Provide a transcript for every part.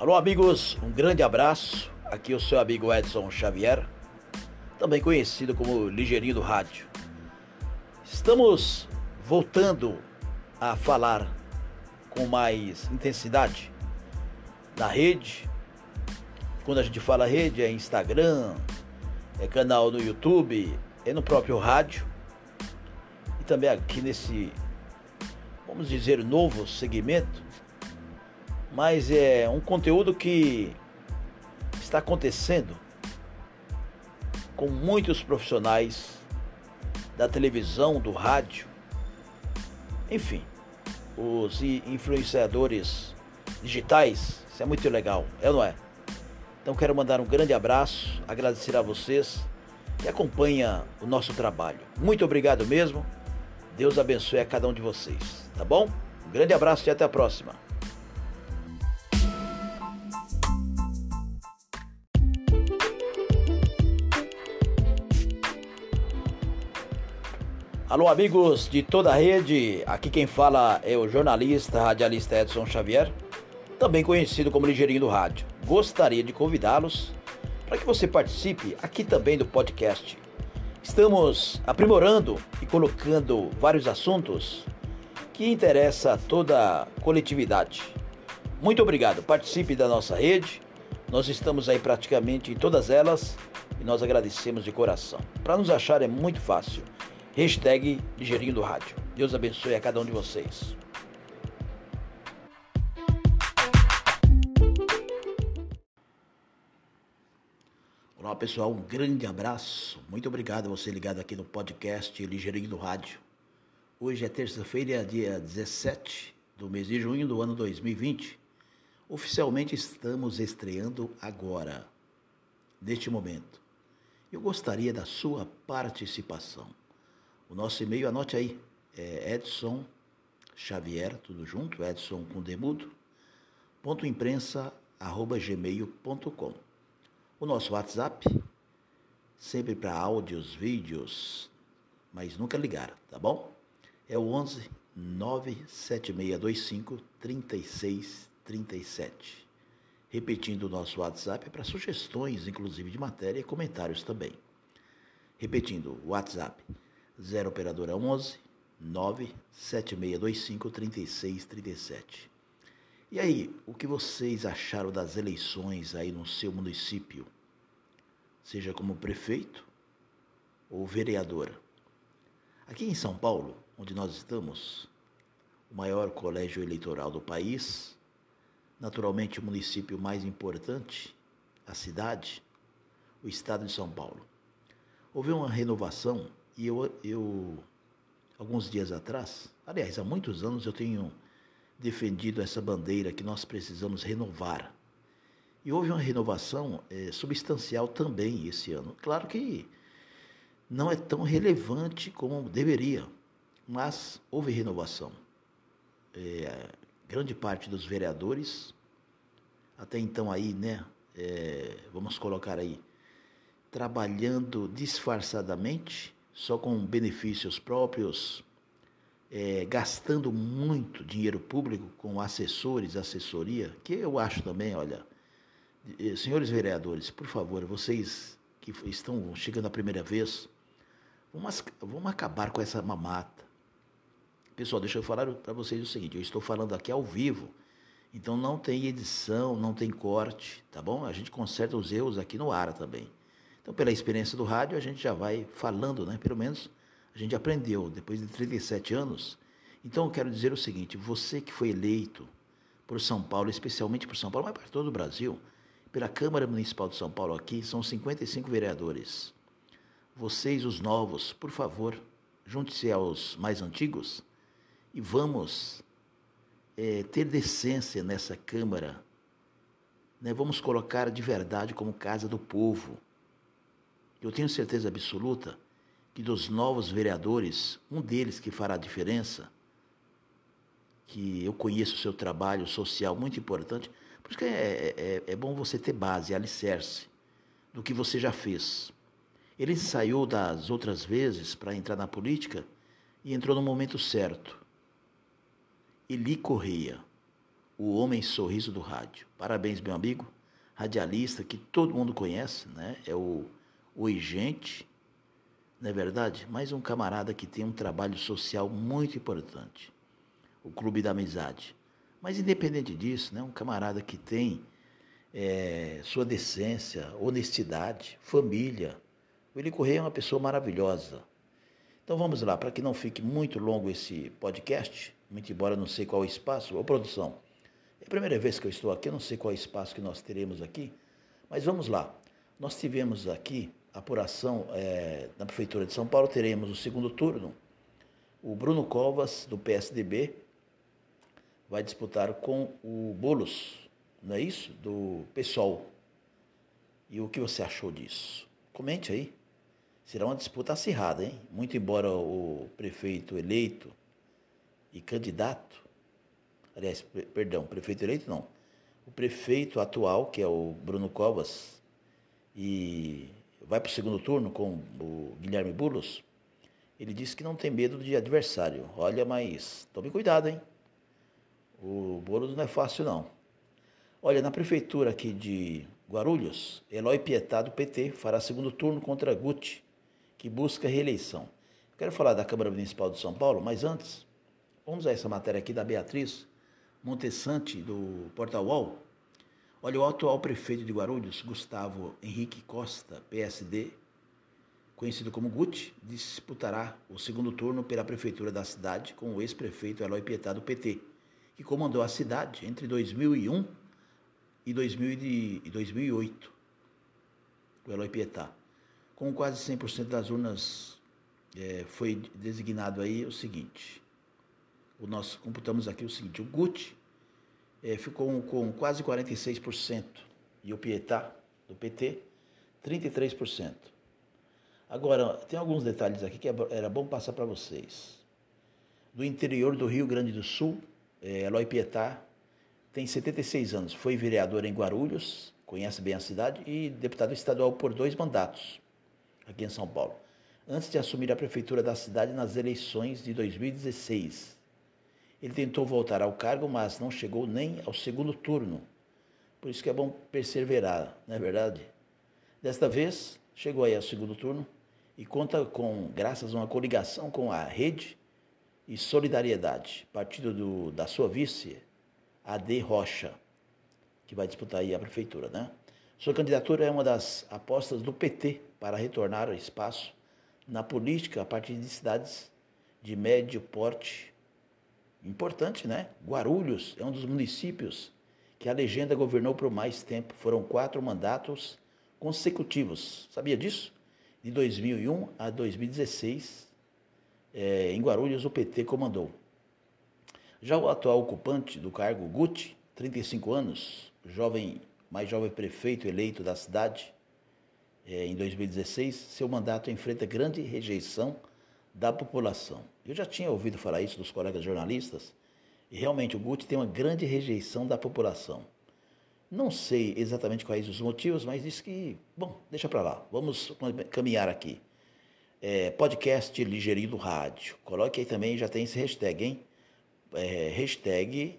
Alô, amigos, um grande abraço. Aqui é o seu amigo Edson Xavier, também conhecido como Ligeirinho do Rádio. Estamos voltando a falar com mais intensidade na rede. Quando a gente fala rede, é Instagram, é canal no YouTube, é no próprio rádio e também aqui nesse, vamos dizer, novo segmento mas é um conteúdo que está acontecendo com muitos profissionais da televisão, do rádio, enfim, os influenciadores digitais, isso é muito legal, é ou não é? Então quero mandar um grande abraço, agradecer a vocês que acompanham o nosso trabalho. Muito obrigado mesmo. Deus abençoe a cada um de vocês, tá bom? Um grande abraço e até a próxima. Alô, amigos de toda a rede. Aqui quem fala é o jornalista radialista Edson Xavier, também conhecido como Ligeirinho do Rádio. Gostaria de convidá-los para que você participe aqui também do podcast. Estamos aprimorando e colocando vários assuntos que interessam a toda a coletividade. Muito obrigado. Participe da nossa rede. Nós estamos aí praticamente em todas elas e nós agradecemos de coração. Para nos achar é muito fácil Hashtag Ligeirinho do Rádio. Deus abençoe a cada um de vocês. Olá pessoal, um grande abraço. Muito obrigado a você ligado aqui no podcast Ligeirinho do Rádio. Hoje é terça-feira, dia 17 do mês de junho do ano 2020. Oficialmente estamos estreando agora, neste momento. Eu gostaria da sua participação. O nosso e-mail, anote aí, é Edson Xavier, tudo junto, Edson com demudo, ponto imprensa, arroba gmail.com. O nosso WhatsApp, sempre para áudios, vídeos, mas nunca ligar, tá bom? É o 11 97625 3637. Repetindo o nosso WhatsApp para sugestões, inclusive de matéria e comentários também. Repetindo, WhatsApp 0 operadora 11 97625 3637. E aí, o que vocês acharam das eleições aí no seu município? Seja como prefeito ou vereadora. Aqui em São Paulo, onde nós estamos, o maior colégio eleitoral do país, naturalmente o município mais importante, a cidade, o estado de São Paulo. Houve uma renovação e eu, eu, alguns dias atrás, aliás, há muitos anos eu tenho defendido essa bandeira que nós precisamos renovar. E houve uma renovação é, substancial também esse ano. Claro que não é tão relevante como deveria, mas houve renovação. É, grande parte dos vereadores, até então aí, né, é, vamos colocar aí, trabalhando disfarçadamente, só com benefícios próprios, é, gastando muito dinheiro público com assessores, assessoria, que eu acho também, olha, eh, senhores vereadores, por favor, vocês que estão chegando a primeira vez, vamos, vamos acabar com essa mamata. Pessoal, deixa eu falar para vocês o seguinte: eu estou falando aqui ao vivo, então não tem edição, não tem corte, tá bom? A gente conserta os erros aqui no ar também. Então, pela experiência do rádio, a gente já vai falando, né? Pelo menos a gente aprendeu depois de 37 anos. Então, eu quero dizer o seguinte: você que foi eleito por São Paulo, especialmente por São Paulo, mas para todo o Brasil, pela Câmara Municipal de São Paulo aqui, são 55 vereadores. Vocês, os novos, por favor, junte-se aos mais antigos e vamos é, ter decência nessa Câmara. Né? Vamos colocar de verdade como casa do povo eu tenho certeza absoluta que dos novos vereadores, um deles que fará a diferença, que eu conheço o seu trabalho social muito importante, por isso que é, é, é bom você ter base, alicerce do que você já fez. Ele saiu das outras vezes para entrar na política e entrou no momento certo. Eli Correia, o homem sorriso do rádio. Parabéns, meu amigo, radialista que todo mundo conhece, né? É o, o Igente, não é verdade? Mais um camarada que tem um trabalho social muito importante. O Clube da Amizade. Mas independente disso, né? Um camarada que tem é, sua decência, honestidade, família. O Willi Correia é uma pessoa maravilhosa. Então vamos lá, para que não fique muito longo esse podcast, muito embora não sei qual é o espaço, ô produção, é a primeira vez que eu estou aqui, eu não sei qual é o espaço que nós teremos aqui, mas vamos lá. Nós tivemos aqui apuração é, na Prefeitura de São Paulo, teremos o segundo turno. O Bruno Covas, do PSDB, vai disputar com o Bolos, não é isso? Do PSOL. E o que você achou disso? Comente aí. Será uma disputa acirrada, hein? Muito embora o prefeito eleito e candidato, aliás, perdão, prefeito eleito não, o prefeito atual, que é o Bruno Covas, e vai para o segundo turno com o Guilherme Bulos, ele disse que não tem medo de adversário. Olha, mas tome cuidado, hein? O Boulos não é fácil, não. Olha, na prefeitura aqui de Guarulhos, Eloy Pietá, do PT, fará segundo turno contra Guti, que busca reeleição. Quero falar da Câmara Municipal de São Paulo, mas antes, vamos a essa matéria aqui da Beatriz Montessante, do Portal UOL. Olha, o atual prefeito de Guarulhos, Gustavo Henrique Costa, PSD, conhecido como Guti, disputará o segundo turno pela prefeitura da cidade com o ex-prefeito Eloy Pietá, do PT, que comandou a cidade entre 2001 e 2008. O Eloy Pietá com quase 100% das urnas, é, foi designado aí o seguinte. O nós computamos aqui o seguinte: o Gucci é, ficou com quase 46% e o Pietá, do PT, 33%. Agora, tem alguns detalhes aqui que é era bom passar para vocês. Do interior do Rio Grande do Sul, é, Eloy Pietá tem 76 anos, foi vereador em Guarulhos, conhece bem a cidade, e deputado estadual por dois mandatos aqui em São Paulo, antes de assumir a prefeitura da cidade nas eleições de 2016. Ele tentou voltar ao cargo, mas não chegou nem ao segundo turno. Por isso que é bom perseverar, não é verdade? Desta vez, chegou aí ao segundo turno e conta com, graças a uma coligação com a Rede e Solidariedade, partido do, da sua vice, AD Rocha, que vai disputar aí a prefeitura, né? Sua candidatura é uma das apostas do PT para retornar ao espaço na política a partir de cidades de médio porte. Importante, né? Guarulhos é um dos municípios que a legenda governou por mais tempo. Foram quatro mandatos consecutivos. Sabia disso? De 2001 a 2016, é, em Guarulhos, o PT comandou. Já o atual ocupante do cargo, Guti, 35 anos, jovem mais jovem prefeito eleito da cidade é, em 2016, seu mandato enfrenta grande rejeição da população. Eu já tinha ouvido falar isso dos colegas jornalistas, e realmente o Guti tem uma grande rejeição da população. Não sei exatamente quais os motivos, mas disse que, bom, deixa para lá, vamos caminhar aqui. É, podcast Ligeirinho do Rádio. Coloque aí também, já tem esse hashtag, hein? É, hashtag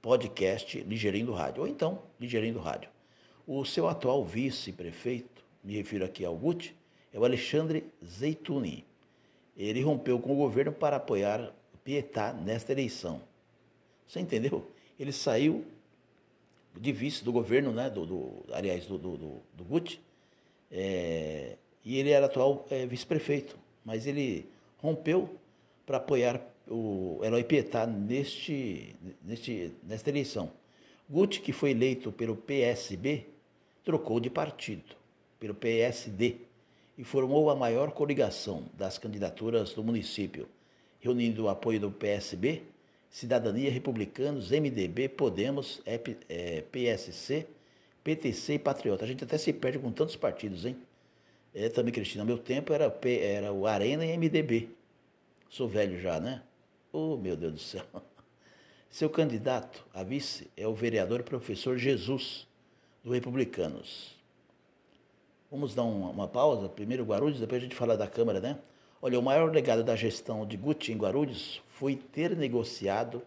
podcast Ligeirinho do Rádio, ou então Ligeirinho do Rádio. O seu atual vice-prefeito, me refiro aqui ao Guti, é o Alexandre Zeituni. Ele rompeu com o governo para apoiar Pietá nesta eleição. Você entendeu? Ele saiu de vice do governo, né, do, do aliás, do, do, do, do é, e ele era atual é, vice-prefeito, mas ele rompeu para apoiar o Eloy Pietá neste, neste, nesta eleição. Guti, que foi eleito pelo PSB, trocou de partido, pelo PSD, e formou a maior coligação das candidaturas do município, reunindo o apoio do PSB, Cidadania, Republicanos, MDB, Podemos, PSC, PTC e Patriota. A gente até se perde com tantos partidos, hein? É, também, Cristina, meu tempo era, era o Arena e MDB. Sou velho já, né? Oh, meu Deus do céu. Seu candidato a vice é o vereador professor Jesus, do Republicanos. Vamos dar uma, uma pausa? Primeiro Guarulhos, depois a gente fala da Câmara, né? Olha, o maior legado da gestão de Guti em Guarulhos foi ter negociado,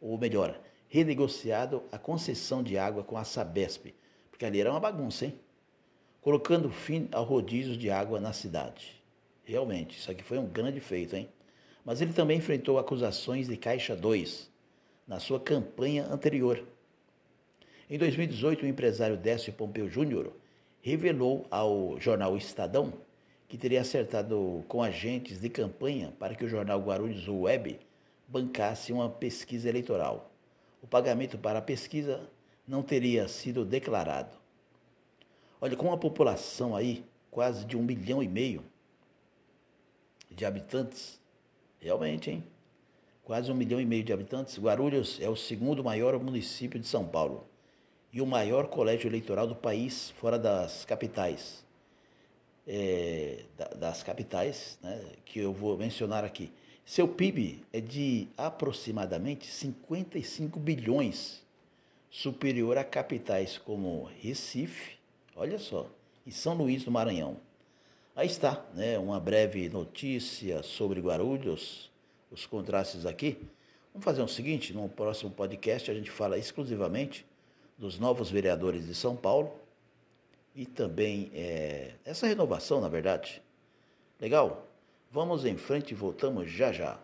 ou melhor, renegociado a concessão de água com a Sabesp, porque ali era uma bagunça, hein? Colocando fim ao rodízio de água na cidade. Realmente, isso aqui foi um grande feito, hein? Mas ele também enfrentou acusações de Caixa 2 na sua campanha anterior. Em 2018, o empresário Décio Pompeu Júnior revelou ao jornal Estadão que teria acertado com agentes de campanha para que o jornal Guarulhos Web bancasse uma pesquisa eleitoral. O pagamento para a pesquisa não teria sido declarado. Olha, com uma população aí quase de um milhão e meio de habitantes, realmente, hein? Quase um milhão e meio de habitantes, Guarulhos é o segundo maior município de São Paulo e o maior colégio eleitoral do país, fora das capitais. É, das capitais, né, que eu vou mencionar aqui. Seu PIB é de aproximadamente 55 bilhões, superior a capitais como Recife, olha só, e São Luís do Maranhão. Aí está, né, uma breve notícia sobre Guarulhos, os contrastes aqui. Vamos fazer o seguinte, no próximo podcast a gente fala exclusivamente dos novos vereadores de São Paulo e também é, essa renovação, na verdade. Legal? Vamos em frente e voltamos já já.